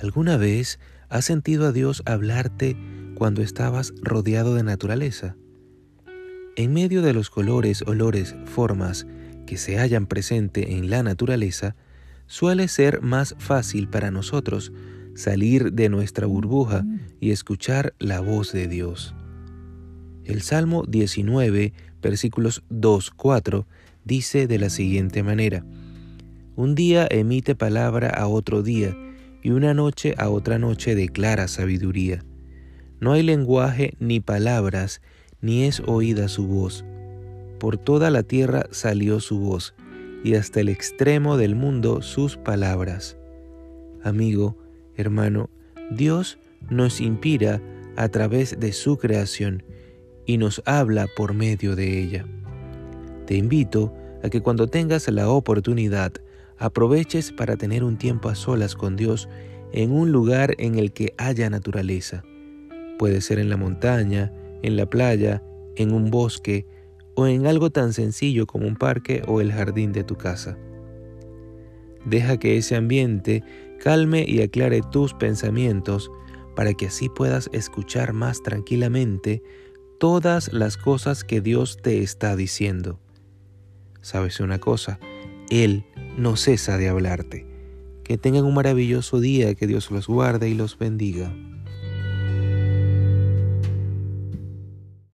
¿Alguna vez has sentido a Dios hablarte cuando estabas rodeado de naturaleza? En medio de los colores, olores, formas que se hallan presente en la naturaleza, suele ser más fácil para nosotros salir de nuestra burbuja y escuchar la voz de Dios. El Salmo 19, versículos 2, 4, dice de la siguiente manera, Un día emite palabra a otro día, y una noche a otra noche declara sabiduría. No hay lenguaje ni palabras, ni es oída su voz. Por toda la tierra salió su voz, y hasta el extremo del mundo sus palabras. Amigo, hermano, Dios nos inspira a través de su creación y nos habla por medio de ella. Te invito a que cuando tengas la oportunidad aproveches para tener un tiempo a solas con Dios en un lugar en el que haya naturaleza. Puede ser en la montaña, en la playa, en un bosque o en algo tan sencillo como un parque o el jardín de tu casa. Deja que ese ambiente calme y aclare tus pensamientos para que así puedas escuchar más tranquilamente todas las cosas que Dios te está diciendo. ¿Sabes una cosa? Él no cesa de hablarte. Que tengan un maravilloso día, que Dios los guarde y los bendiga.